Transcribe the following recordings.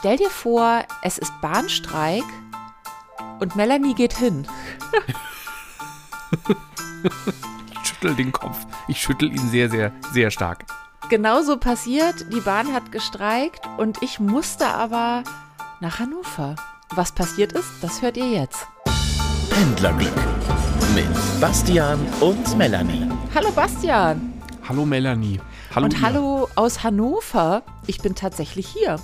stell dir vor, es ist Bahnstreik und Melanie geht hin. ich schüttel den Kopf. Ich schüttel ihn sehr, sehr, sehr stark. Genauso passiert, die Bahn hat gestreikt und ich musste aber nach Hannover. Was passiert ist, das hört ihr jetzt. Pendlerglück mit Bastian und Melanie. Hallo Bastian. Hallo Melanie. Hallo und ihr. hallo aus Hannover. Ich bin tatsächlich hier.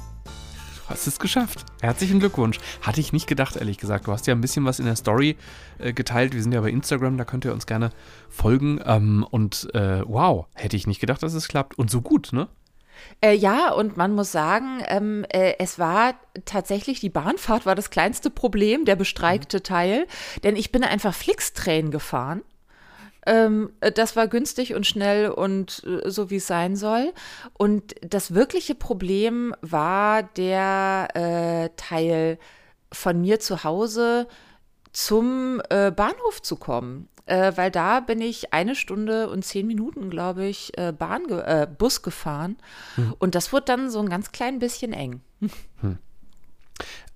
Du hast es geschafft. Herzlichen Glückwunsch. Hatte ich nicht gedacht, ehrlich gesagt. Du hast ja ein bisschen was in der Story äh, geteilt. Wir sind ja bei Instagram, da könnt ihr uns gerne folgen. Ähm, und äh, wow, hätte ich nicht gedacht, dass es klappt. Und so gut, ne? Äh, ja, und man muss sagen, ähm, äh, es war tatsächlich, die Bahnfahrt war das kleinste Problem, der bestreikte mhm. Teil, denn ich bin einfach Flixtrain gefahren. Ähm, das war günstig und schnell und äh, so, wie es sein soll. Und das wirkliche Problem war der äh, Teil von mir zu Hause zum äh, Bahnhof zu kommen. Äh, weil da bin ich eine Stunde und zehn Minuten, glaube ich, äh, Bahn ge äh, Bus gefahren. Hm. Und das wurde dann so ein ganz klein bisschen eng. Hm.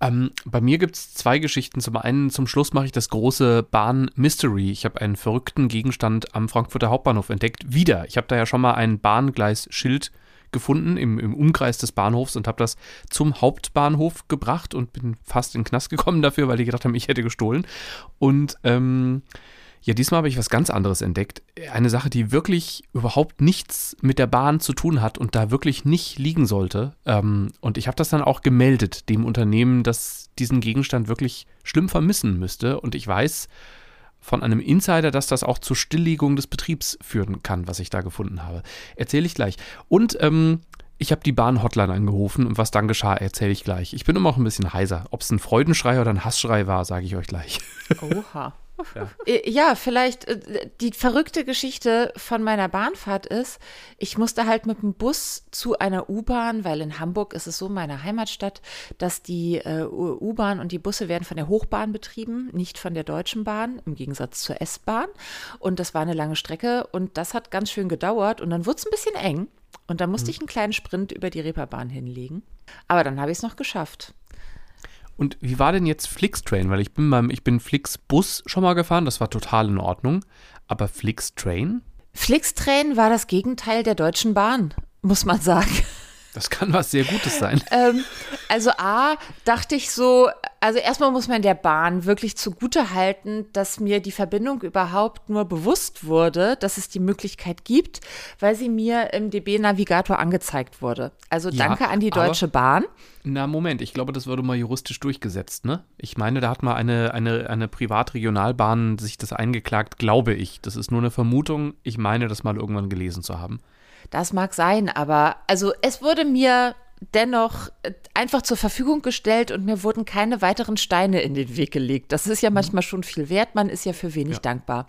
Ähm, bei mir gibt es zwei Geschichten. Zum einen, zum Schluss mache ich das große Bahn-Mystery. Ich habe einen verrückten Gegenstand am Frankfurter Hauptbahnhof entdeckt. Wieder. Ich habe da ja schon mal ein Bahngleisschild gefunden im, im Umkreis des Bahnhofs und habe das zum Hauptbahnhof gebracht und bin fast in den Knast gekommen dafür, weil die gedacht haben, ich hätte gestohlen. Und ähm, ja, diesmal habe ich was ganz anderes entdeckt. Eine Sache, die wirklich überhaupt nichts mit der Bahn zu tun hat und da wirklich nicht liegen sollte. Ähm, und ich habe das dann auch gemeldet, dem Unternehmen, das diesen Gegenstand wirklich schlimm vermissen müsste. Und ich weiß von einem Insider, dass das auch zur Stilllegung des Betriebs führen kann, was ich da gefunden habe. Erzähle ich gleich. Und ähm, ich habe die Bahn-Hotline angerufen und was dann geschah, erzähle ich gleich. Ich bin immer auch ein bisschen heiser. Ob es ein Freudenschrei oder ein Hassschrei war, sage ich euch gleich. Oha. Ja. Äh, ja, vielleicht äh, die verrückte Geschichte von meiner Bahnfahrt ist, ich musste halt mit dem Bus zu einer U-Bahn, weil in Hamburg ist es so, meine Heimatstadt, dass die äh, U-Bahn und die Busse werden von der Hochbahn betrieben, nicht von der Deutschen Bahn, im Gegensatz zur S-Bahn. Und das war eine lange Strecke und das hat ganz schön gedauert und dann wurde es ein bisschen eng. Und dann musste mhm. ich einen kleinen Sprint über die Reeperbahn hinlegen. Aber dann habe ich es noch geschafft. Und wie war denn jetzt Flixtrain? Weil ich bin beim, ich bin Flixbus schon mal gefahren, das war total in Ordnung. Aber Flixtrain? Flixtrain war das Gegenteil der Deutschen Bahn, muss man sagen. Das kann was sehr Gutes sein. ähm, also A, dachte ich so, also erstmal muss man der Bahn wirklich zugute halten, dass mir die Verbindung überhaupt nur bewusst wurde, dass es die Möglichkeit gibt, weil sie mir im DB-Navigator angezeigt wurde. Also ja, danke an die Deutsche Bahn. Na, Moment, ich glaube, das wurde mal juristisch durchgesetzt, ne? Ich meine, da hat mal eine, eine, eine Privatregionalbahn sich das eingeklagt, glaube ich. Das ist nur eine Vermutung. Ich meine, das mal irgendwann gelesen zu haben. Das mag sein, aber also es wurde mir dennoch äh, einfach zur Verfügung gestellt und mir wurden keine weiteren Steine in den Weg gelegt. Das ist ja mhm. manchmal schon viel wert, man ist ja für wenig ja. dankbar.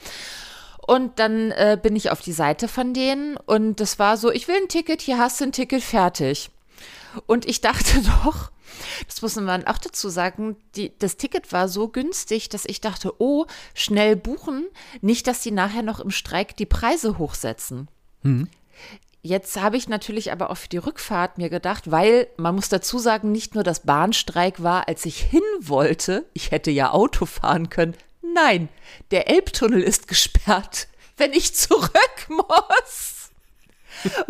Und dann äh, bin ich auf die Seite von denen und das war so, ich will ein Ticket, hier hast du ein Ticket, fertig. Und ich dachte doch, das muss man auch dazu sagen, die, das Ticket war so günstig, dass ich dachte, oh, schnell buchen, nicht, dass die nachher noch im Streik die Preise hochsetzen. Mhm. Jetzt habe ich natürlich aber auch für die Rückfahrt mir gedacht, weil man muss dazu sagen, nicht nur das Bahnstreik war, als ich hin wollte, ich hätte ja Auto fahren können. Nein, der Elbtunnel ist gesperrt, wenn ich zurück muss.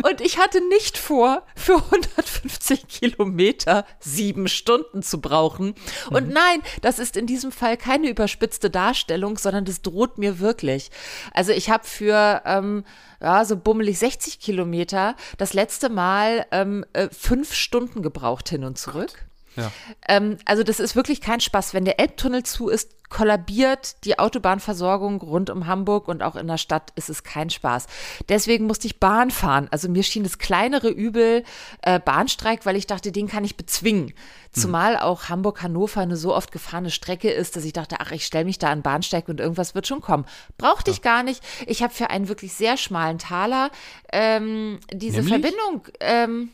Und ich hatte nicht vor, für 150 Kilometer sieben Stunden zu brauchen. Und mhm. nein, das ist in diesem Fall keine überspitzte Darstellung, sondern das droht mir wirklich. Also ich habe für ähm, ja, so bummelig 60 Kilometer das letzte Mal ähm, äh, fünf Stunden gebraucht hin und zurück. Ja. Ähm, also das ist wirklich kein Spaß. Wenn der Elbtunnel zu ist, kollabiert die Autobahnversorgung rund um Hamburg und auch in der Stadt ist es kein Spaß. Deswegen musste ich Bahn fahren. Also mir schien das kleinere Übel äh, Bahnstreik, weil ich dachte, den kann ich bezwingen. Hm. Zumal auch Hamburg-Hannover eine so oft gefahrene Strecke ist, dass ich dachte, ach, ich stelle mich da an Bahnsteig und irgendwas wird schon kommen. Brauchte ja. ich gar nicht. Ich habe für einen wirklich sehr schmalen Taler ähm, diese Nämlich? Verbindung ähm,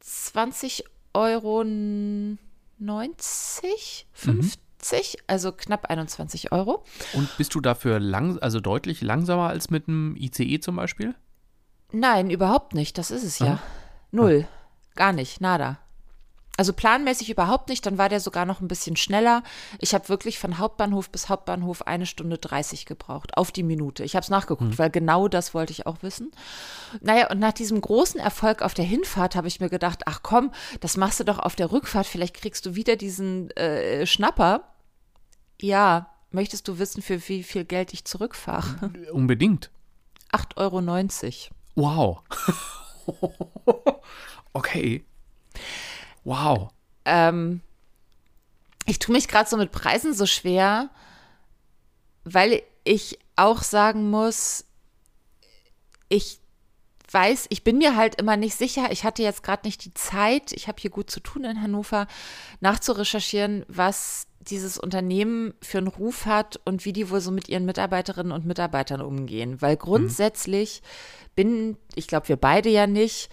20 Euro. Euro 90, 50, mhm. also knapp 21 Euro. Und bist du dafür lang, also deutlich langsamer als mit einem ICE zum Beispiel? Nein, überhaupt nicht. Das ist es ja. Ah. Null. Ah. Gar nicht. Nada. Also planmäßig überhaupt nicht, dann war der sogar noch ein bisschen schneller. Ich habe wirklich von Hauptbahnhof bis Hauptbahnhof eine Stunde 30 gebraucht, auf die Minute. Ich habe es nachgeguckt, mhm. weil genau das wollte ich auch wissen. Naja, und nach diesem großen Erfolg auf der Hinfahrt habe ich mir gedacht, ach komm, das machst du doch auf der Rückfahrt, vielleicht kriegst du wieder diesen äh, Schnapper. Ja, möchtest du wissen, für wie viel Geld ich zurückfahre? Unbedingt. 8,90 Euro. Wow. okay. Wow. Ähm, ich tue mich gerade so mit Preisen so schwer, weil ich auch sagen muss, ich weiß, ich bin mir halt immer nicht sicher. Ich hatte jetzt gerade nicht die Zeit, ich habe hier gut zu tun in Hannover, nachzurecherchieren, was dieses Unternehmen für einen Ruf hat und wie die wohl so mit ihren Mitarbeiterinnen und Mitarbeitern umgehen. Weil mhm. grundsätzlich mhm. bin, ich glaube, wir beide ja nicht,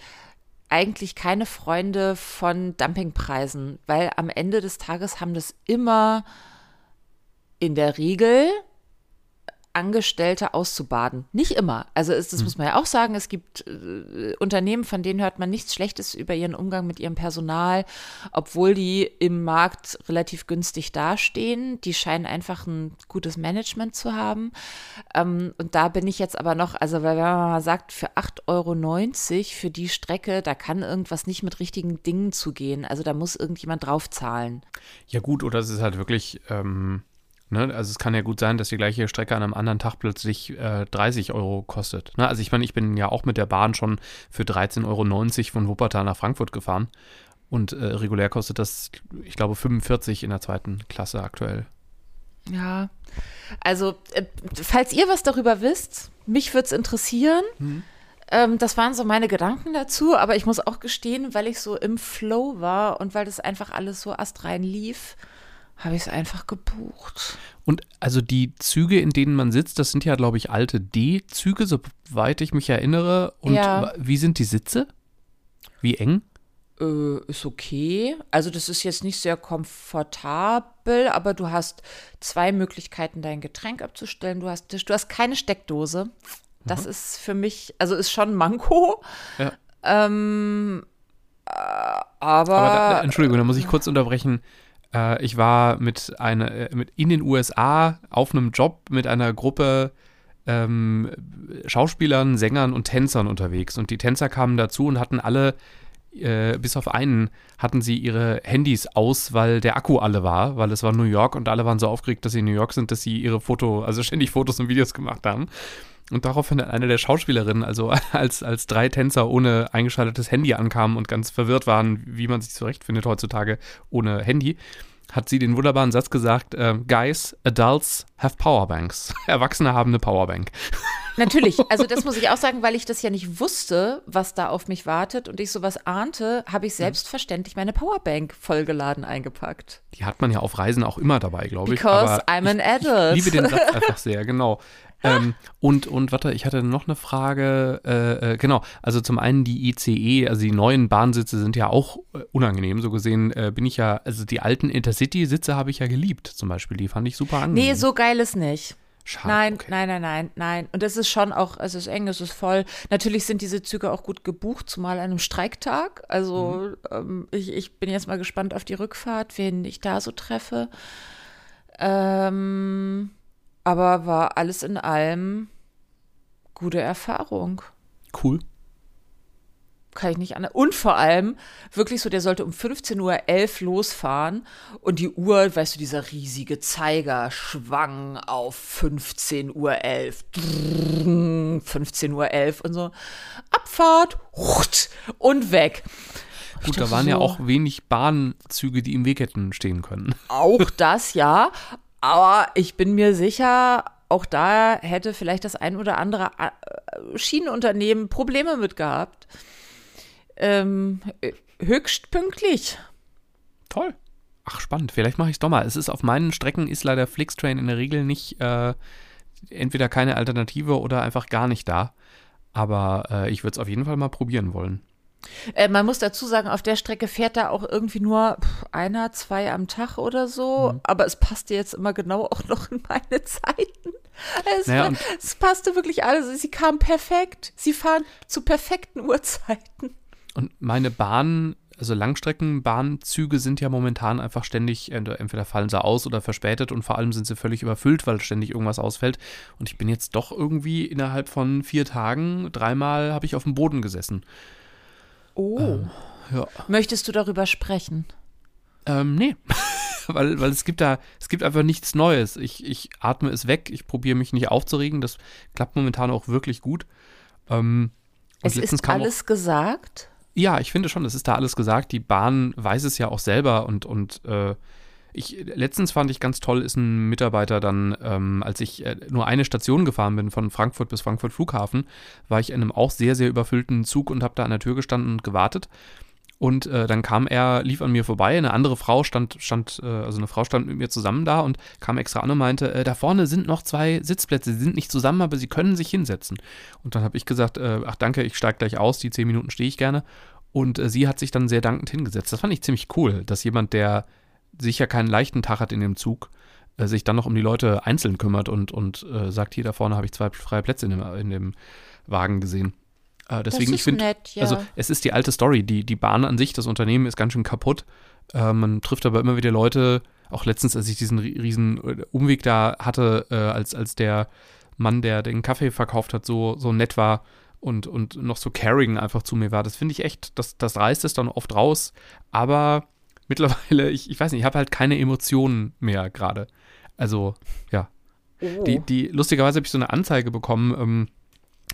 eigentlich keine Freunde von Dumpingpreisen, weil am Ende des Tages haben das immer in der Regel Angestellte auszubaden. Nicht immer. Also ist, das hm. muss man ja auch sagen, es gibt äh, Unternehmen, von denen hört man nichts Schlechtes über ihren Umgang mit ihrem Personal, obwohl die im Markt relativ günstig dastehen. Die scheinen einfach ein gutes Management zu haben. Ähm, und da bin ich jetzt aber noch, also weil wenn man mal sagt, für 8,90 Euro für die Strecke, da kann irgendwas nicht mit richtigen Dingen zugehen. Also da muss irgendjemand draufzahlen. Ja gut, oder es ist halt wirklich ähm Ne? Also es kann ja gut sein, dass die gleiche Strecke an einem anderen Tag plötzlich äh, 30 Euro kostet. Ne? Also ich meine, ich bin ja auch mit der Bahn schon für 13,90 Euro von Wuppertal nach Frankfurt gefahren. Und äh, regulär kostet das, ich glaube, 45 in der zweiten Klasse aktuell. Ja, also äh, falls ihr was darüber wisst, mich würde es interessieren. Mhm. Ähm, das waren so meine Gedanken dazu, aber ich muss auch gestehen, weil ich so im Flow war und weil das einfach alles so astrein lief, habe ich es einfach gebucht. Und also die Züge, in denen man sitzt, das sind ja, glaube ich, alte D-Züge, soweit ich mich erinnere. Und ja. wie sind die Sitze? Wie eng? Äh, ist okay. Also das ist jetzt nicht sehr komfortabel, aber du hast zwei Möglichkeiten, dein Getränk abzustellen. Du hast, du hast keine Steckdose. Das mhm. ist für mich, also ist schon Manko. Ja. Ähm, äh, aber. aber da, Entschuldigung, da muss ich kurz unterbrechen. Äh, ich war mit einer, äh, mit in den USA auf einem Job mit einer Gruppe ähm, Schauspielern, Sängern und Tänzern unterwegs. Und die Tänzer kamen dazu und hatten alle, äh, bis auf einen, hatten sie ihre Handys aus, weil der Akku alle war, weil es war New York und alle waren so aufgeregt, dass sie in New York sind, dass sie ihre Foto, also ständig Fotos und Videos gemacht haben. Und daraufhin eine der Schauspielerinnen, also als, als drei Tänzer ohne eingeschaltetes Handy ankamen und ganz verwirrt waren, wie man sich zurechtfindet heutzutage ohne Handy, hat sie den wunderbaren Satz gesagt, äh, Guys, Adults have Powerbanks. Erwachsene haben eine Powerbank. Natürlich, also das muss ich auch sagen, weil ich das ja nicht wusste, was da auf mich wartet und ich sowas ahnte, habe ich selbstverständlich meine Powerbank vollgeladen eingepackt. Die hat man ja auf Reisen auch immer dabei, glaube ich. Because I'm an adult. Ich liebe den Satz einfach sehr, genau. Ähm, und, und warte, ich hatte noch eine Frage. Äh, äh, genau, also zum einen die ICE, also die neuen Bahnsitze sind ja auch äh, unangenehm. So gesehen äh, bin ich ja, also die alten Intercity-Sitze habe ich ja geliebt, zum Beispiel. Die fand ich super angenehm. Nee, so geil ist nicht. Schade, nein, okay. nein, nein, nein, nein. Und es ist schon auch, es ist eng, es ist voll. Natürlich sind diese Züge auch gut gebucht, zumal an einem Streiktag. Also mhm. ähm, ich, ich bin jetzt mal gespannt auf die Rückfahrt, wen ich da so treffe. Ähm, aber war alles in allem gute Erfahrung. Cool. Kann ich nicht an. Und vor allem, wirklich so, der sollte um 15.11 Uhr losfahren und die Uhr, weißt du, dieser riesige Zeiger schwang auf 15.11 Uhr. 15.11 Uhr und so. Abfahrt und weg. Gut, da waren so, ja auch wenig Bahnzüge, die im Weg hätten stehen können. Auch das, ja. Aber ich bin mir sicher, auch da hätte vielleicht das ein oder andere äh, Schienenunternehmen Probleme mit gehabt. Ähm, höchst pünktlich. Toll. Ach, spannend. Vielleicht mache ich es doch mal. Es ist auf meinen Strecken ist leider Flixtrain in der Regel nicht äh, entweder keine Alternative oder einfach gar nicht da. Aber äh, ich würde es auf jeden Fall mal probieren wollen. Äh, man muss dazu sagen, auf der Strecke fährt da auch irgendwie nur einer, zwei am Tag oder so. Mhm. Aber es passte jetzt immer genau auch noch in meine Zeiten. Es, naja, es passte wirklich alles. Sie kamen perfekt. Sie fahren zu perfekten Uhrzeiten. Und meine Bahn, also Langstreckenbahnzüge sind ja momentan einfach ständig, entweder fallen sie aus oder verspätet und vor allem sind sie völlig überfüllt, weil ständig irgendwas ausfällt. Und ich bin jetzt doch irgendwie innerhalb von vier Tagen, dreimal habe ich auf dem Boden gesessen. Oh. Ähm, ja. Möchtest du darüber sprechen? Ähm, nee. weil, weil es gibt da, es gibt einfach nichts Neues. Ich, ich atme es weg, ich probiere mich nicht aufzuregen. Das klappt momentan auch wirklich gut. Ähm, es ist alles auch, gesagt? Ja, ich finde schon, es ist da alles gesagt. Die Bahn weiß es ja auch selber und, und äh, ich, letztens fand ich ganz toll, ist ein Mitarbeiter dann, ähm, als ich äh, nur eine Station gefahren bin, von Frankfurt bis Frankfurt Flughafen, war ich in einem auch sehr, sehr überfüllten Zug und habe da an der Tür gestanden und gewartet. Und äh, dann kam er, lief an mir vorbei, eine andere Frau stand, stand äh, also eine Frau stand mit mir zusammen da und kam extra an und meinte, äh, da vorne sind noch zwei Sitzplätze, sie sind nicht zusammen, aber sie können sich hinsetzen. Und dann habe ich gesagt, äh, ach danke, ich steige gleich aus, die zehn Minuten stehe ich gerne. Und äh, sie hat sich dann sehr dankend hingesetzt. Das fand ich ziemlich cool, dass jemand, der sicher keinen leichten Tag hat in dem Zug, äh, sich dann noch um die Leute einzeln kümmert und, und sagt, hier da vorne habe ich zwei freie Plätze in dem, in dem Wagen gesehen. Äh, deswegen, ich finde, ja. also es ist die alte Story. Die, die Bahn an sich, das Unternehmen ist ganz schön kaputt. Äh, man trifft aber immer wieder Leute, auch letztens, als ich diesen riesen äh, Umweg da hatte, äh, als, als der Mann, der den Kaffee verkauft hat, so, so nett war und, und noch so caring einfach zu mir war. Das finde ich echt, das, das reißt es dann oft raus. Aber mittlerweile, ich, ich weiß nicht, ich habe halt keine Emotionen mehr gerade. Also, ja. Oh. Die, die, lustigerweise habe ich so eine Anzeige bekommen, ähm,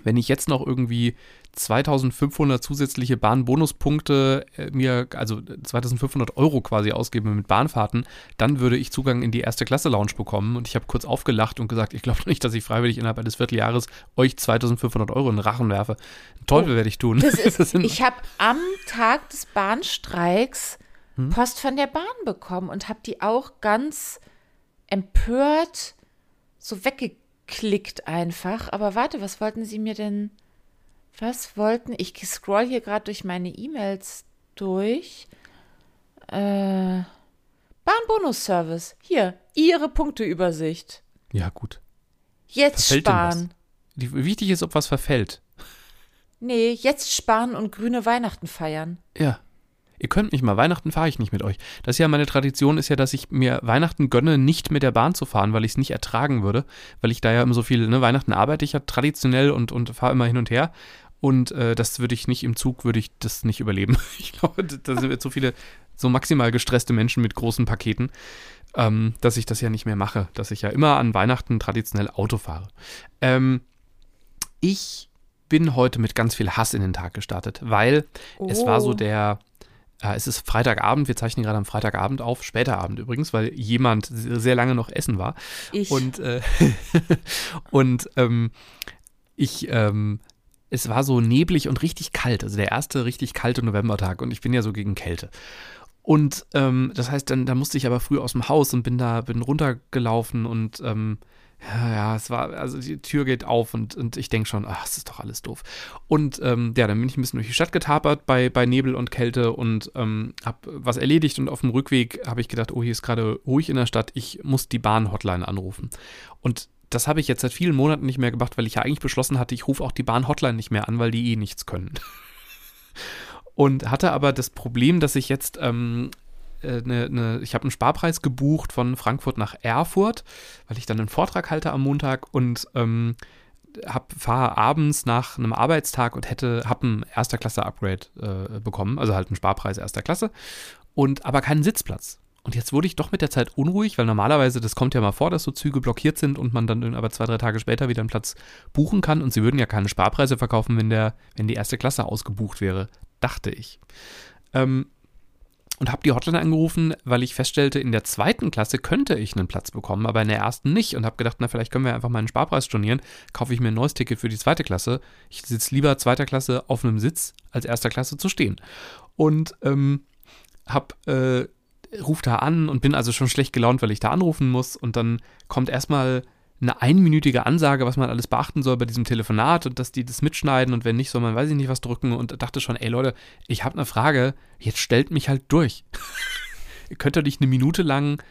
wenn ich jetzt noch irgendwie 2500 zusätzliche Bahnbonuspunkte äh, mir, also 2500 Euro quasi ausgebe mit Bahnfahrten, dann würde ich Zugang in die erste Klasse Lounge bekommen. Und ich habe kurz aufgelacht und gesagt, ich glaube nicht, dass ich freiwillig innerhalb eines Vierteljahres euch 2500 Euro in den Rachen werfe. Teufel oh, werde ich tun. Ist, ich habe am Tag des Bahnstreiks hm? Post von der Bahn bekommen und habe die auch ganz empört so weggeklickt einfach. Aber warte, was wollten Sie mir denn was wollten, ich scroll hier gerade durch meine E-Mails durch. Äh, Bahnbonus-Service. Hier, Ihre Punkteübersicht. Ja, gut. Jetzt verfällt sparen. Wichtig ist, ob was verfällt. Nee, jetzt sparen und grüne Weihnachten feiern. Ja. Ihr könnt mich mal, Weihnachten fahre ich nicht mit euch. Das ist ja meine Tradition, ist ja, dass ich mir Weihnachten gönne, nicht mit der Bahn zu fahren, weil ich es nicht ertragen würde, weil ich da ja immer so viel, ne, Weihnachten arbeite ich ja traditionell und, und fahre immer hin und her. Und äh, das würde ich nicht im Zug, würde ich das nicht überleben. Ich glaube, da sind jetzt so viele, so maximal gestresste Menschen mit großen Paketen, ähm, dass ich das ja nicht mehr mache. Dass ich ja immer an Weihnachten traditionell Auto fahre. Ähm, ich bin heute mit ganz viel Hass in den Tag gestartet, weil oh. es war so oh. der, es ist Freitagabend, wir zeichnen gerade am Freitagabend auf, später Abend übrigens, weil jemand sehr lange noch essen war. Ich. Und, äh, und ähm, ich ähm, es war so neblig und richtig kalt, also der erste richtig kalte Novembertag und ich bin ja so gegen Kälte. Und ähm, das heißt, dann, dann musste ich aber früh aus dem Haus und bin da, bin runtergelaufen und ähm, ja, es war, also die Tür geht auf und, und ich denke schon, ach, es ist doch alles doof. Und ähm, ja, dann bin ich ein bisschen durch die Stadt getapert bei, bei Nebel und Kälte und ähm, habe was erledigt und auf dem Rückweg habe ich gedacht, oh, hier ist gerade ruhig in der Stadt, ich muss die Bahn-Hotline anrufen. Und das habe ich jetzt seit vielen Monaten nicht mehr gemacht, weil ich ja eigentlich beschlossen hatte, ich rufe auch die Bahn-Hotline nicht mehr an, weil die eh nichts können. Und hatte aber das Problem, dass ich jetzt ähm, eine, eine, ich habe einen Sparpreis gebucht von Frankfurt nach Erfurt, weil ich dann einen Vortrag halte am Montag und ähm, fahre abends nach einem Arbeitstag und hätte, habe ein erster Klasse Upgrade äh, bekommen, also halt einen Sparpreis erster Klasse und aber keinen Sitzplatz. Und jetzt wurde ich doch mit der Zeit unruhig, weil normalerweise, das kommt ja mal vor, dass so Züge blockiert sind und man dann aber zwei, drei Tage später wieder einen Platz buchen kann. Und sie würden ja keine Sparpreise verkaufen, wenn, der, wenn die erste Klasse ausgebucht wäre, dachte ich. Ähm, und habe die Hotline angerufen, weil ich feststellte, in der zweiten Klasse könnte ich einen Platz bekommen, aber in der ersten nicht. Und habe gedacht, na, vielleicht können wir einfach mal einen Sparpreis stornieren. Kaufe ich mir ein neues Ticket für die zweite Klasse. Ich sitze lieber zweiter Klasse auf einem Sitz, als erster Klasse zu stehen. Und ähm, habe äh, rufe da an und bin also schon schlecht gelaunt, weil ich da anrufen muss. Und dann kommt erstmal eine einminütige Ansage, was man alles beachten soll bei diesem Telefonat und dass die das mitschneiden und wenn nicht, soll man, weiß ich nicht, was drücken und dachte schon, ey Leute, ich habe eine Frage, jetzt stellt mich halt durch. Könnt ihr nicht eine Minute lang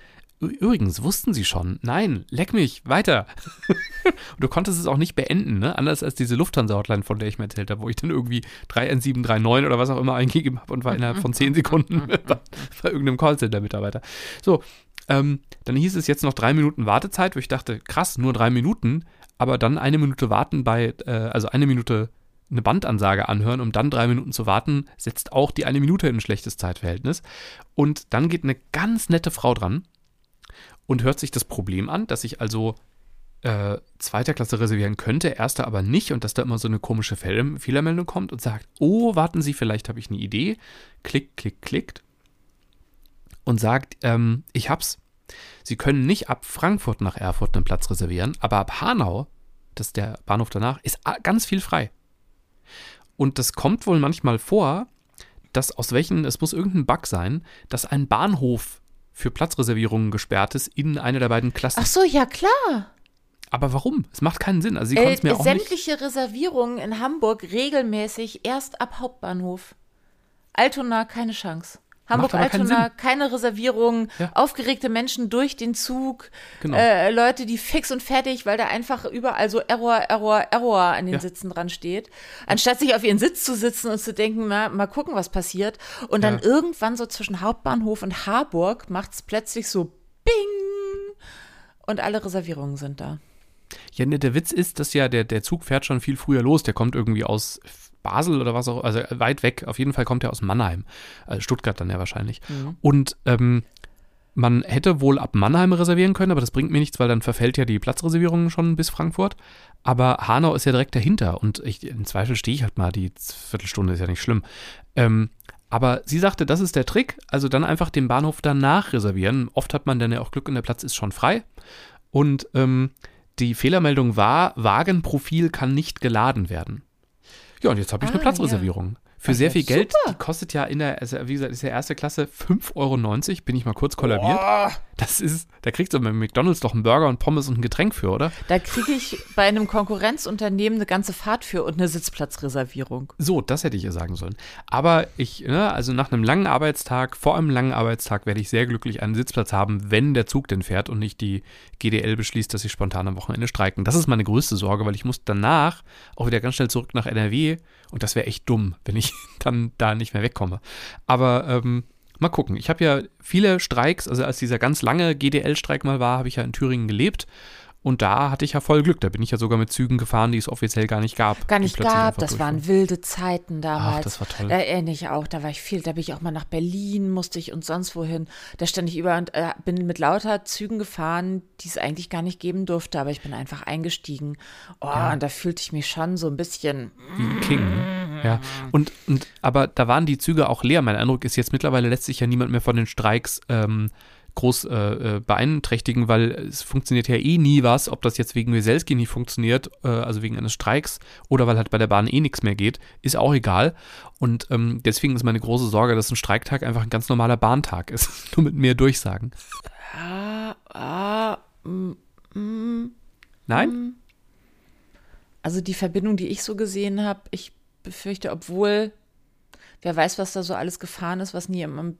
übrigens, wussten Sie schon? Nein, leck mich, weiter. und du konntest es auch nicht beenden, ne? Anders als diese Lufthansa-Hotline, von der ich mir erzählt habe, wo ich dann irgendwie 31739 oder was auch immer eingegeben habe und war innerhalb von 10 Sekunden bei, bei irgendeinem Callcenter-Mitarbeiter. So, ähm, dann hieß es jetzt noch drei Minuten Wartezeit, wo ich dachte, krass, nur drei Minuten, aber dann eine Minute warten bei, äh, also eine Minute eine Bandansage anhören, um dann drei Minuten zu warten, setzt auch die eine Minute in ein schlechtes Zeitverhältnis. Und dann geht eine ganz nette Frau dran und hört sich das Problem an, dass ich also äh, zweiter Klasse reservieren könnte, erster aber nicht und dass da immer so eine komische Fehlermeldung kommt und sagt, oh, warten Sie, vielleicht habe ich eine Idee. Klick, klick, klickt und sagt, ähm, ich hab's. Sie können nicht ab Frankfurt nach Erfurt einen Platz reservieren, aber ab Hanau, das ist der Bahnhof danach, ist ganz viel frei. Und das kommt wohl manchmal vor, dass aus welchen, es muss irgendein Bug sein, dass ein Bahnhof für Platzreservierungen gesperrt ist in einer der beiden Klassen. Ach so, ja klar. Aber warum? Es macht keinen Sinn. Also sie äh, mir auch sämtliche nicht Reservierungen in Hamburg regelmäßig erst ab Hauptbahnhof. Altona keine Chance. Hamburg-Altona, keine Reservierung, ja. aufgeregte Menschen durch den Zug, genau. äh, Leute, die fix und fertig, weil da einfach überall so Error, Error, Error an den ja. Sitzen dran steht. Anstatt sich auf ihren Sitz zu sitzen und zu denken, na, mal gucken, was passiert. Und dann ja. irgendwann so zwischen Hauptbahnhof und Harburg macht es plötzlich so Bing und alle Reservierungen sind da. Ja, ne, der Witz ist, dass ja der, der Zug fährt schon viel früher los. Der kommt irgendwie aus Basel oder was auch, also weit weg. Auf jeden Fall kommt er aus Mannheim. Also Stuttgart dann ja wahrscheinlich. Mhm. Und ähm, man hätte wohl ab Mannheim reservieren können, aber das bringt mir nichts, weil dann verfällt ja die Platzreservierung schon bis Frankfurt. Aber Hanau ist ja direkt dahinter und ich, im Zweifel stehe ich halt mal die Viertelstunde, ist ja nicht schlimm. Ähm, aber sie sagte, das ist der Trick, also dann einfach den Bahnhof danach reservieren. Oft hat man dann ja auch Glück und der Platz ist schon frei. Und ähm, die Fehlermeldung war, Wagenprofil kann nicht geladen werden. Ja, und jetzt habe ich ah, eine Platzreservierung. Ja. Für sehr viel Geld. Super. Die kostet ja in der, also wie gesagt, ist ja erste Klasse 5,90 Euro. Bin ich mal kurz kollabiert. Boah. Das ist, da kriegst du bei McDonalds doch einen Burger und Pommes und ein Getränk für, oder? Da kriege ich bei einem Konkurrenzunternehmen eine ganze Fahrt für und eine Sitzplatzreservierung. So, das hätte ich ihr sagen sollen. Aber ich, ne, also nach einem langen Arbeitstag, vor einem langen Arbeitstag werde ich sehr glücklich einen Sitzplatz haben, wenn der Zug denn fährt und nicht die GDL beschließt, dass sie spontan am Wochenende streiken. Das ist meine größte Sorge, weil ich muss danach auch wieder ganz schnell zurück nach NRW und das wäre echt dumm, wenn ich dann da nicht mehr wegkomme. Aber ähm, mal gucken. Ich habe ja viele Streiks, also als dieser ganz lange GDL-Streik mal war, habe ich ja in Thüringen gelebt. Und da hatte ich ja voll Glück. Da bin ich ja sogar mit Zügen gefahren, die es offiziell gar nicht gab. Gar nicht gab. Das waren wilde Zeiten damals. Ach, das war toll. Da erinnere ich auch. Da war ich viel. Da bin ich auch mal nach Berlin, musste ich und sonst wohin. Da stand ich über und äh, bin mit lauter Zügen gefahren, die es eigentlich gar nicht geben durfte. Aber ich bin einfach eingestiegen. Oh, ja. und da fühlte ich mich schon so ein bisschen. Wie ein King. Ne? Ja. Und, und, aber da waren die Züge auch leer. Mein Eindruck ist jetzt mittlerweile lässt sich ja niemand mehr von den Streiks ähm, groß äh, äh, beeinträchtigen, weil es funktioniert ja eh nie was, ob das jetzt wegen Weselski nicht funktioniert, äh, also wegen eines Streiks oder weil halt bei der Bahn eh nichts mehr geht, ist auch egal. Und ähm, deswegen ist meine große Sorge, dass ein Streiktag einfach ein ganz normaler Bahntag ist, nur mit mehr Durchsagen. Ah, ah, mm, mm, Nein? Mm. Also die Verbindung, die ich so gesehen habe, ich befürchte, obwohl wer weiß, was da so alles gefahren ist, was nie im,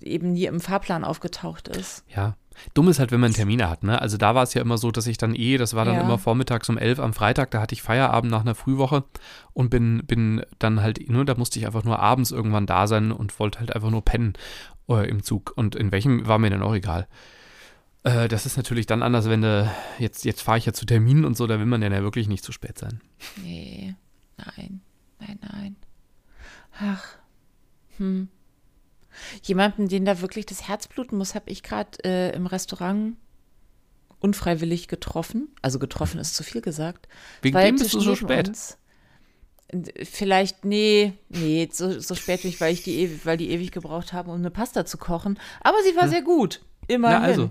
eben nie im Fahrplan aufgetaucht ist. Ja. Dumm ist halt, wenn man Termine hat, ne? Also da war es ja immer so, dass ich dann eh, das war dann ja. immer vormittags um elf am Freitag, da hatte ich Feierabend nach einer Frühwoche und bin, bin dann halt, nur, da musste ich einfach nur abends irgendwann da sein und wollte halt einfach nur pennen äh, im Zug. Und in welchem war mir dann auch egal. Äh, das ist natürlich dann anders, wenn du, jetzt, jetzt fahre ich ja zu Terminen und so, da will man ja wirklich nicht zu spät sein. Nee, nein, nein, nein. Ach, hm. Jemanden, den da wirklich das Herz bluten muss, habe ich gerade äh, im Restaurant unfreiwillig getroffen. Also getroffen ist zu viel gesagt. Wegen dem bist du so spät? Uns. Vielleicht, nee, nee, so, so spät nicht, weil ich die weil die ewig gebraucht haben, um eine Pasta zu kochen. Aber sie war ja. sehr gut. Immerhin. Na also.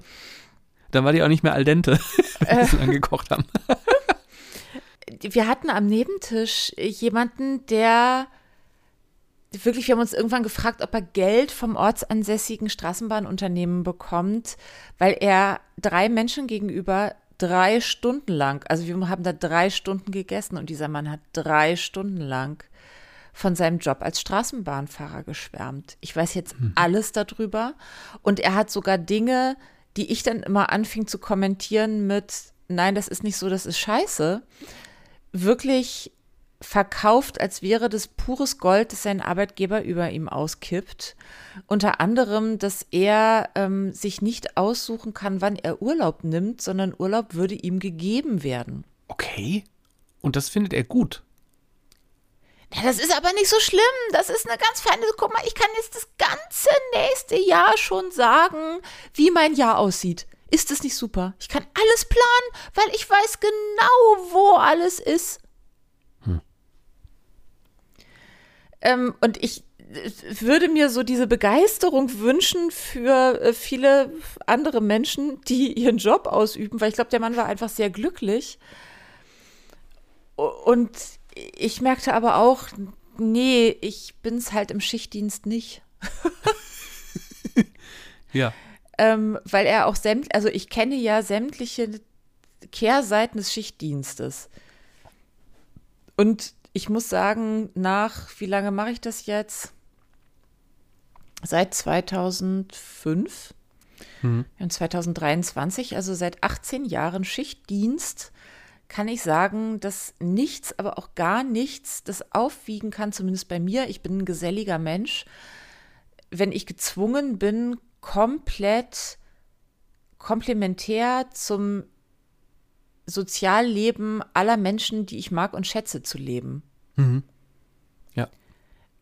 Dann war die auch nicht mehr al dente, wenn äh. sie angekocht haben. Wir hatten am Nebentisch jemanden, der wirklich, wir haben uns irgendwann gefragt, ob er Geld vom ortsansässigen Straßenbahnunternehmen bekommt, weil er drei Menschen gegenüber drei Stunden lang, also wir haben da drei Stunden gegessen und dieser Mann hat drei Stunden lang von seinem Job als Straßenbahnfahrer geschwärmt. Ich weiß jetzt mhm. alles darüber und er hat sogar Dinge die ich dann immer anfing zu kommentieren mit, nein, das ist nicht so, das ist scheiße, wirklich verkauft, als wäre das pures Gold, das sein Arbeitgeber über ihm auskippt. Unter anderem, dass er ähm, sich nicht aussuchen kann, wann er Urlaub nimmt, sondern Urlaub würde ihm gegeben werden. Okay. Und das findet er gut. Ja, das ist aber nicht so schlimm. Das ist eine ganz feine. Guck mal, ich kann jetzt das ganze nächste Jahr schon sagen, wie mein Jahr aussieht. Ist das nicht super? Ich kann alles planen, weil ich weiß genau, wo alles ist. Hm. Ähm, und ich würde mir so diese Begeisterung wünschen für äh, viele andere Menschen, die ihren Job ausüben, weil ich glaube, der Mann war einfach sehr glücklich. Und ich merkte aber auch, nee, ich bin es halt im Schichtdienst nicht. ja. Ähm, weil er auch sämt, also ich kenne ja sämtliche Kehrseiten des Schichtdienstes. Und ich muss sagen, nach, wie lange mache ich das jetzt? Seit 2005. Mhm. 2023, also seit 18 Jahren Schichtdienst kann ich sagen, dass nichts, aber auch gar nichts das aufwiegen kann, zumindest bei mir. Ich bin ein geselliger Mensch. Wenn ich gezwungen bin, komplett komplementär zum Sozialleben aller Menschen, die ich mag und schätze, zu leben. Mhm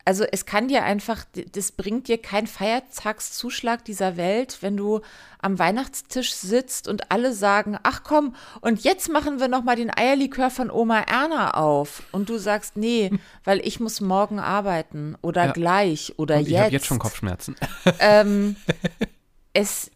also es kann dir einfach, das bringt dir keinen Feiertagszuschlag dieser Welt, wenn du am Weihnachtstisch sitzt und alle sagen, ach komm, und jetzt machen wir noch mal den Eierlikör von Oma Erna auf. Und du sagst, nee, weil ich muss morgen arbeiten oder ja. gleich oder und jetzt. Ich habe jetzt schon Kopfschmerzen. Ähm, es,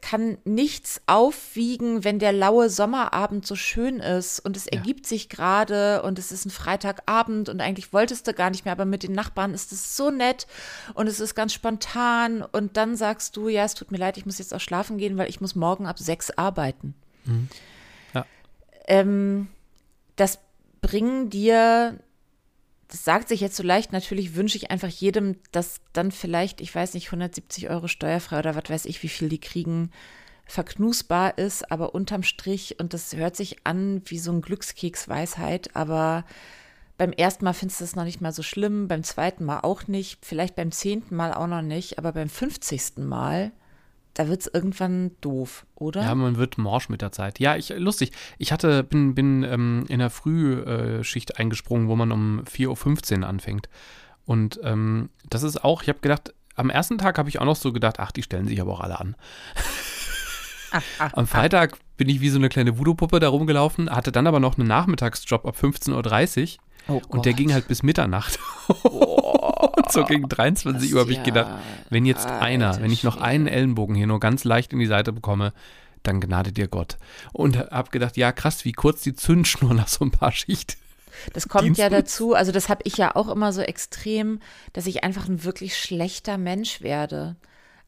kann nichts aufwiegen, wenn der laue Sommerabend so schön ist und es ja. ergibt sich gerade und es ist ein Freitagabend und eigentlich wolltest du gar nicht mehr, aber mit den Nachbarn ist es so nett und es ist ganz spontan und dann sagst du, ja, es tut mir leid, ich muss jetzt auch schlafen gehen, weil ich muss morgen ab sechs arbeiten. Mhm. Ja. Ähm, das bringen dir das sagt sich jetzt so leicht, natürlich wünsche ich einfach jedem, dass dann vielleicht, ich weiß nicht, 170 Euro steuerfrei oder was weiß ich, wie viel die kriegen, verknusbar ist, aber unterm Strich, und das hört sich an wie so ein Glückskeksweisheit, aber beim ersten Mal findest du es noch nicht mal so schlimm, beim zweiten Mal auch nicht, vielleicht beim zehnten Mal auch noch nicht, aber beim fünfzigsten Mal da wird es irgendwann doof, oder? Ja, man wird morsch mit der Zeit. Ja, ich, lustig. Ich hatte, bin, bin ähm, in der Frühschicht eingesprungen, wo man um 4.15 Uhr anfängt. Und ähm, das ist auch, ich habe gedacht, am ersten Tag habe ich auch noch so gedacht, ach, die stellen sich aber auch alle an. Ach, ach, Am Freitag ach. bin ich wie so eine kleine Voodoo-Puppe da rumgelaufen, hatte dann aber noch einen Nachmittagsjob ab 15.30 Uhr. Oh und der ging halt bis Mitternacht. Oh. und so gegen 23 Uhr habe ich gedacht, wenn jetzt einer, wenn ich noch einen Ellenbogen hier nur ganz leicht in die Seite bekomme, dann gnade dir Gott. Und habe gedacht, ja krass, wie kurz die Zündschnur nach so ein paar Schicht. Das kommt Dienst ja dazu, also das habe ich ja auch immer so extrem, dass ich einfach ein wirklich schlechter Mensch werde.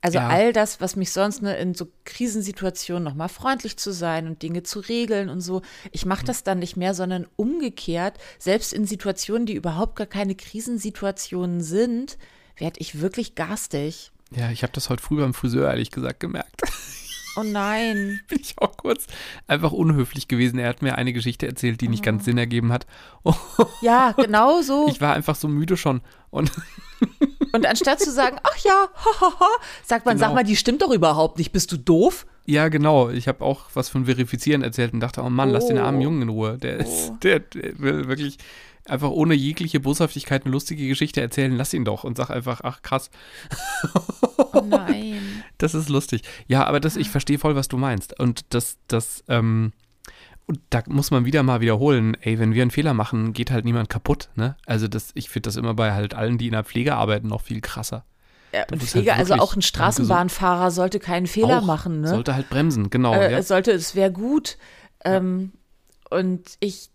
Also ja. all das, was mich sonst ne, in so Krisensituationen nochmal freundlich zu sein und Dinge zu regeln und so, ich mache mhm. das dann nicht mehr, sondern umgekehrt, selbst in Situationen, die überhaupt gar keine Krisensituationen sind, werde ich wirklich garstig. Ja, ich habe das heute früh beim Friseur ehrlich gesagt gemerkt. Oh nein. Bin ich auch kurz einfach unhöflich gewesen. Er hat mir eine Geschichte erzählt, die nicht ganz oh. Sinn ergeben hat. Ja, genau so. Ich war einfach so müde schon. Und, und anstatt zu sagen, ach ja, sagt man, genau. sag mal, die stimmt doch überhaupt nicht. Bist du doof? Ja, genau. Ich habe auch was von Verifizieren erzählt und dachte, oh Mann, oh. lass den armen oh. Jungen in Ruhe. Der, ist, oh. der, der will wirklich einfach ohne jegliche Boshaftigkeit eine lustige Geschichte erzählen, lass ihn doch und sag einfach, ach krass. Oh nein. Das ist lustig. Ja, aber das, ich verstehe voll, was du meinst. Und das, das, ähm, und da muss man wieder mal wiederholen, ey, wenn wir einen Fehler machen, geht halt niemand kaputt, ne? Also das, ich finde das immer bei halt allen, die in der Pflege arbeiten, noch viel krasser. Ja, und Pflege, halt also auch ein Straßenbahnfahrer sollte keinen Fehler machen, ne? Sollte halt bremsen, genau. Äh, ja. Sollte, es wäre gut. Ähm, ja. Und ich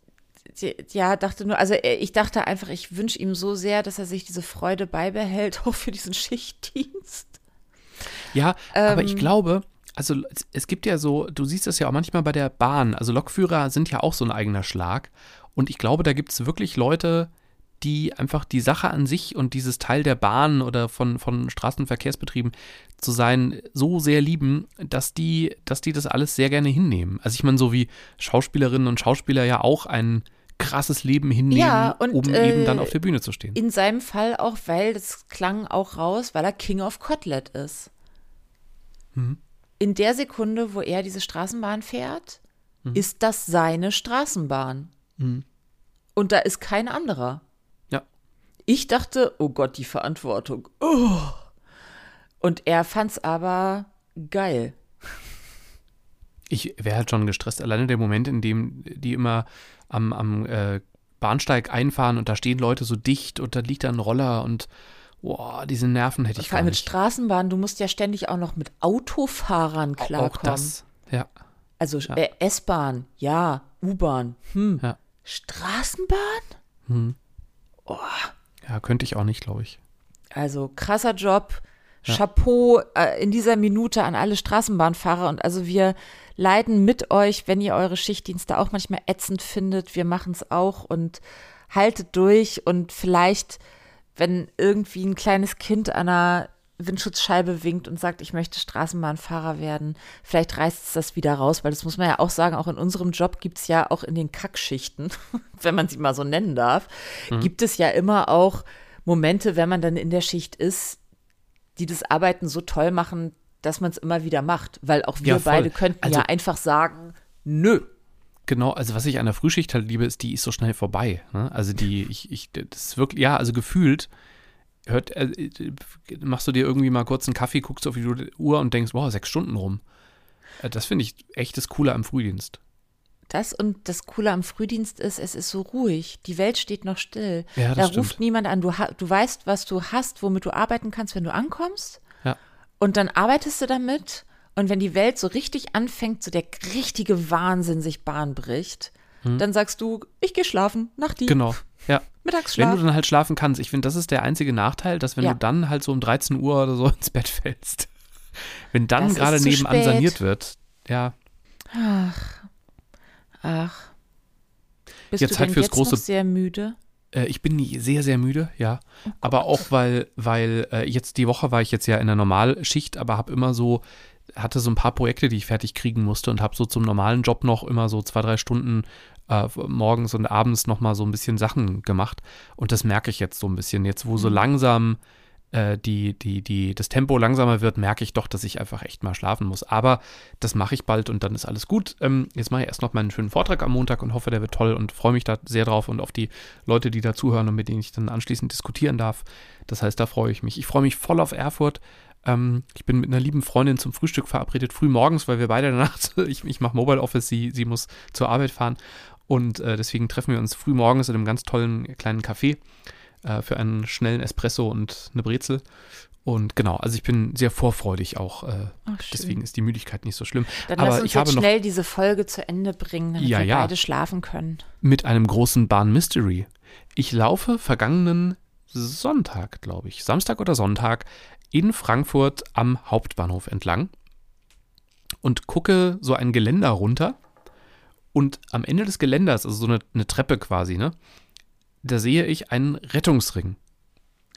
ja, dachte nur, also äh, ich dachte einfach, ich wünsche ihm so sehr, dass er sich diese Freude beibehält, auch für diesen Schichtdienst. Ja, ähm, aber ich ähm, glaube, also es, gibt ja so, du siehst das ja auch manchmal bei der Bahn, also Lokführer sind ja auch so ein eigener Schlag. Und ich glaube, da gibt es wirklich Leute, die einfach die Sache an sich und dieses Teil der Bahn oder von, von Straßenverkehrsbetrieben zu sein, so sehr lieben, dass die, dass die das alles sehr gerne hinnehmen. Also ich meine, so wie Schauspielerinnen und Schauspieler ja auch ein krasses Leben hinnehmen, Ja, und, um äh, eben dann auf der Bühne zu stehen. In seinem Fall auch, weil das klang auch raus, weil er King of Kotlet ist. Mhm. In der Sekunde, wo er diese Straßenbahn fährt, Mhm. ist das seine Straßenbahn. Und da ist kein anderer. Ja. Ich dachte, oh Gott, die Verantwortung. Oh. Und er fand's aber geil. Ich wäre halt schon gestresst. Alleine der Moment, in dem die immer am, am äh, Bahnsteig einfahren und da stehen Leute so dicht und da liegt da ein Roller und boah, diese Nerven hätte ich Vor allem mit. Straßenbahn, du musst ja ständig auch noch mit Autofahrern Auch klarkommen. das. Ja. Also äh, S-Bahn, ja, U-Bahn, hm. Ja. Straßenbahn? Ja, könnte ich auch nicht, glaube ich. Also krasser Job. Chapeau äh, in dieser Minute an alle Straßenbahnfahrer. Und also wir leiden mit euch, wenn ihr eure Schichtdienste auch manchmal ätzend findet. Wir machen es auch und haltet durch. Und vielleicht, wenn irgendwie ein kleines Kind an einer Windschutzscheibe winkt und sagt, ich möchte Straßenbahnfahrer werden, vielleicht reißt es das wieder raus, weil das muss man ja auch sagen, auch in unserem Job gibt es ja auch in den Kackschichten, wenn man sie mal so nennen darf, gibt es ja immer auch Momente, wenn man dann in der Schicht ist, die das Arbeiten so toll machen, dass man es immer wieder macht. Weil auch wir Ja, beide könnten Also- ja einfach sagen, nö. Genau, also was ich an der Frühschicht halt liebe, ist, die ist so schnell vorbei. Ne? Also die, ich, ich, das ist wirklich, ja, also gefühlt, hört, äh, machst du dir irgendwie mal kurz einen Kaffee, guckst auf die Uhr und denkst, wow, sechs Stunden rum. Äh, Das finde ich echt das Coole am Frühdienst. Das und das Coole am Frühdienst ist, es ist so ruhig. Die Welt steht noch still. Ja, da stimmt. ruft niemand an. Du, du weißt, was du hast, womit du arbeiten kannst, wenn du ankommst. Ja. Und dann arbeitest du damit. Und wenn die Welt so richtig anfängt, so der richtige Wahnsinn sich Bahn bricht, dann sagst du, ich gehe schlafen, nach Hm. Genau, ja. Mittagsschlaf. Wenn du dann halt schlafen kannst, ich finde, das ist der einzige Nachteil, dass wenn Ja. du dann halt so um 13 Uhr oder so ins Bett fällst, wenn dann gerade nebenan spät. saniert wird, ja, Ach. Bist Jetzt du halt denn fürs jetzt große- noch sehr müde? Äh, ich bin sehr, sehr müde, ja. Oh aber auch, weil, weil äh, jetzt die Woche war ich jetzt ja in der Normalschicht, aber habe immer so, hatte so ein paar Projekte, die ich fertig kriegen musste und habe so zum normalen Job noch immer so zwei, drei Stunden äh, morgens und abends nochmal so ein bisschen Sachen gemacht. Und das merke ich jetzt so ein bisschen. Jetzt, wo so Mhm. langsam äh, die, die, die, das Tempo langsamer wird, merke ich doch, dass ich einfach echt mal schlafen muss. Aber das mache ich bald und dann ist alles gut. Ähm, jetzt mache ich erst noch meinen schönen Vortrag am Montag und hoffe, der wird toll und freue mich da sehr drauf und auf die Leute, die da zuhören und mit denen ich dann anschließend diskutieren darf. Das heißt, da freue ich mich. Ich freue mich voll auf Erfurt. Ähm, ich bin mit einer lieben Freundin zum Frühstück verabredet, früh morgens, weil wir beide danach, ich, ich mache Mobile Office, sie, sie muss zur Arbeit fahren. Und äh, deswegen treffen wir uns früh morgens in einem ganz tollen kleinen Café äh, für einen schnellen Espresso und eine Brezel. Und genau, also ich bin sehr vorfreudig auch. Äh, Ach, deswegen ist die Müdigkeit nicht so schlimm. Dann Aber lass uns ich habe jetzt noch schnell diese Folge zu Ende bringen, damit Ja, wir ja. beide schlafen können. mit einem großen Bahn-Mystery. Ich laufe vergangenen Sonntag, glaube ich, Samstag oder Sonntag, in Frankfurt am Hauptbahnhof entlang und gucke so ein Geländer runter. Und am Ende des Geländers, also so eine, eine Treppe quasi, ne, da sehe ich einen Rettungsring.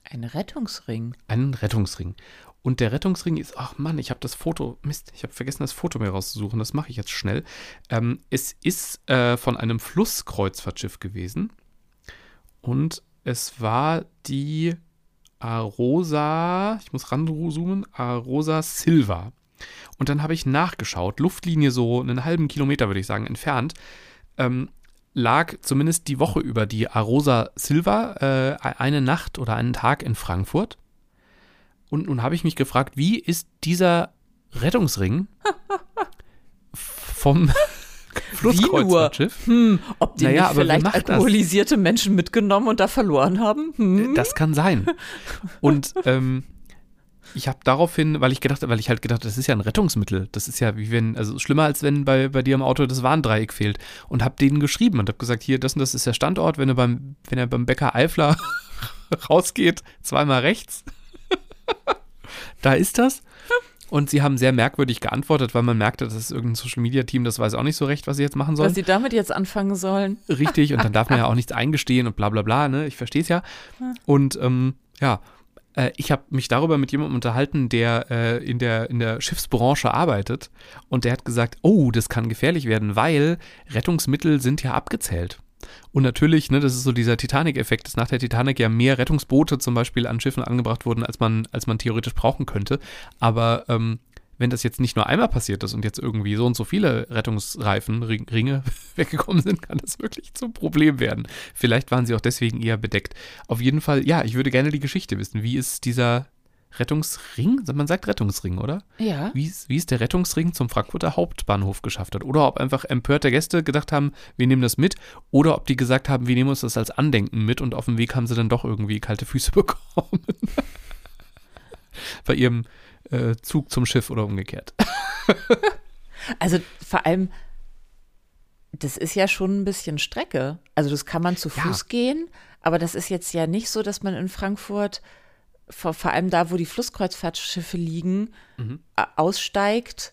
Ein Rettungsring. Einen Rettungsring. Und der Rettungsring ist, ach Mann, ich habe das Foto, Mist, ich habe vergessen, das Foto mir rauszusuchen, das mache ich jetzt schnell. Ähm, es ist äh, von einem Flusskreuzfahrtschiff gewesen und es war die Arosa, ich muss ranzoomen, Arosa Silva. Und dann habe ich nachgeschaut, Luftlinie so einen halben Kilometer, würde ich sagen, entfernt, ähm, lag zumindest die Woche über die Arosa Silva äh, eine Nacht oder einen Tag in Frankfurt. Und nun habe ich mich gefragt, wie ist dieser Rettungsring vom Flusskreuzfahrtschiff? Hm, ob die Naja, vielleicht macht das? alkoholisierte Menschen mitgenommen und da verloren haben? Hm? Das kann sein. Und ähm, ich habe daraufhin, weil ich gedacht, weil ich halt gedacht, das ist ja ein Rettungsmittel. Das ist ja wie wenn, also schlimmer als wenn bei, bei dir im Auto das Warndreieck fehlt. Und habe denen geschrieben und habe gesagt, hier, das und das ist der Standort, wenn er beim, wenn er beim Bäcker Eifler rausgeht, zweimal rechts. da ist das. Und sie haben sehr merkwürdig geantwortet, weil man merkte, das ist irgendein Social Media Team, das weiß auch nicht so recht, was sie jetzt machen sollen. Was sie damit jetzt anfangen sollen. Richtig, und dann darf man ja auch nichts eingestehen und bla bla bla, ne? Ich verstehe es ja. Und ähm, ja, äh, ich habe mich darüber mit jemandem unterhalten, der äh, in, der, in der Schiffsbranche arbeitet. Und der hat gesagt, oh, das kann gefährlich werden, weil Rettungsmittel sind ja abgezählt. Und natürlich, ne, das ist so dieser Titanic-Effekt, dass nach der Titanic ja mehr Rettungsboote zum Beispiel an Schiffen angebracht wurden, als man, als man theoretisch brauchen könnte. Aber ähm, wenn das jetzt nicht nur einmal passiert ist und jetzt irgendwie so und so viele Rettungsreifenringe weggekommen sind, kann das wirklich zum Problem werden. Vielleicht waren sie auch deswegen eher bedeckt. Auf jeden Fall, ja, ich würde gerne die Geschichte wissen. Wie ist dieser Rettungsring? Man sagt Rettungsring, oder? Ja. Wie ist der Rettungsring zum Frankfurter Hauptbahnhof geschafft hat? Oder ob einfach empörte Gäste gedacht haben, wir nehmen das mit. Oder ob die gesagt haben, wir nehmen uns das als Andenken mit und auf dem Weg haben sie dann doch irgendwie kalte Füße bekommen. Bei ihrem äh, Zug zum Schiff oder umgekehrt. also vor allem, das ist ja schon ein bisschen Strecke. Also das kann man zu Fuß ja. gehen, aber das ist jetzt ja nicht so, dass man in Frankfurt vor, vor allem da, wo die Flusskreuzfahrtschiffe liegen, mhm. aussteigt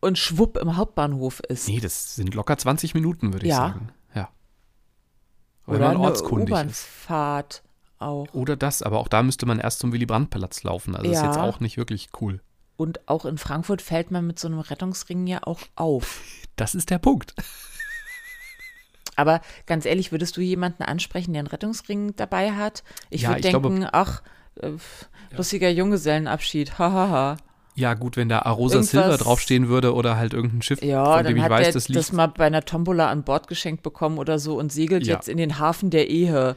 und schwupp im Hauptbahnhof ist. Nee, das sind locker 20 Minuten, würde ich ja. sagen. Ja. Oder, Oder eine U-Bahnfahrt auch. Oder das, aber auch da müsste man erst zum Willy-Brandt-Platz laufen. Also ja. ist jetzt auch nicht wirklich cool. Und auch in Frankfurt fällt man mit so einem Rettungsring ja auch auf. Das ist der Punkt. Aber ganz ehrlich, würdest du jemanden ansprechen, der einen Rettungsring dabei hat? Ich ja, würde denken, glaube, ach, äh, lustiger ja. Junggesellenabschied, hahaha. Ha, ha. Ja, gut, wenn da Arosa Irgendwas, Silver draufstehen würde oder halt irgendein Schiff, ja, von dem ich weiß, das liegt. das mal bei einer Tombola an Bord geschenkt bekommen oder so und segelt ja. jetzt in den Hafen der Ehe.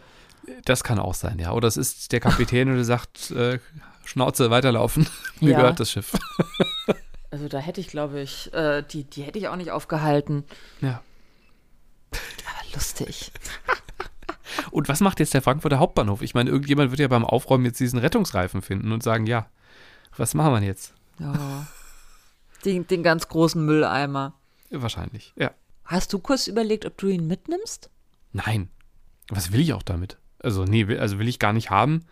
Das kann auch sein, ja. Oder es ist der Kapitän und der sagt, äh, Schnauze, weiterlaufen. Mir ja. gehört das Schiff. also da hätte ich, glaube ich, äh, die, die hätte ich auch nicht aufgehalten. Ja. Aber lustig. und was macht jetzt der Frankfurter Hauptbahnhof? Ich meine, irgendjemand wird ja beim Aufräumen jetzt diesen Rettungsreifen finden und sagen, ja, was machen wir jetzt? Ja. Den, den ganz großen Mülleimer. Wahrscheinlich, ja. Hast du kurz überlegt, ob du ihn mitnimmst? Nein. Was will ich auch damit? Also, nee, also will ich gar nicht haben.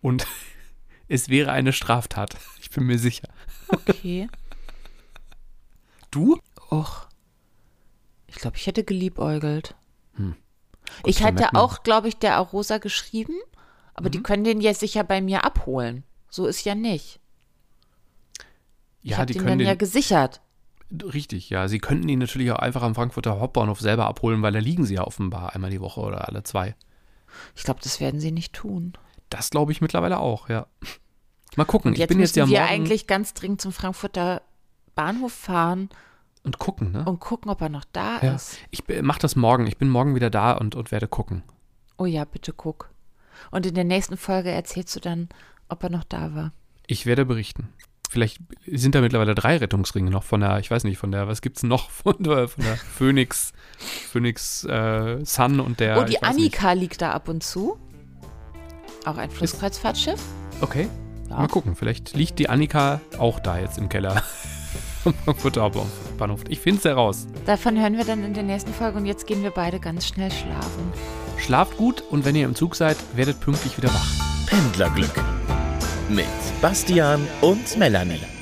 Und es wäre eine Straftat. Ich bin mir sicher. Okay. Du? Och. Ich glaube, ich hätte geliebäugelt. Hm. Ich hatte auch, glaube ich, der Arosa geschrieben, aber mhm. die können den ja sicher bei mir abholen. So ist ja nicht. Ich ja, die den können den, ja gesichert. Richtig, ja. Sie könnten ihn natürlich auch einfach am Frankfurter Hauptbahnhof selber abholen, weil da liegen sie ja offenbar einmal die Woche oder alle zwei. Ich glaube, das werden sie nicht tun. Das glaube ich mittlerweile auch, ja. Mal gucken. Und jetzt ich bin jetzt ja wir eigentlich ganz dringend zum Frankfurter Bahnhof fahren. Und gucken, ne? Und gucken, ob er noch da ja. ist. Ich mache das morgen. Ich bin morgen wieder da und, und werde gucken. Oh ja, bitte guck. Und in der nächsten Folge erzählst du dann, ob er noch da war. Ich werde berichten. Vielleicht sind da mittlerweile drei Rettungsringe noch von der, ich weiß nicht, von der, was gibt's noch von der, von der Phoenix, Phoenix äh, Sun und der. Oh, die Annika nicht. liegt da ab und zu. Auch ein Flusskreuzfahrtschiff. Okay. Ja. Mal gucken, vielleicht liegt die Annika auch da jetzt im Keller. Frankfurter Bahnhof. Ich finde es heraus. Davon hören wir dann in der nächsten Folge und jetzt gehen wir beide ganz schnell schlafen. Schlaft gut und wenn ihr im Zug seid, werdet pünktlich wieder wach. Pendlerglück mit Bastian und Melanie.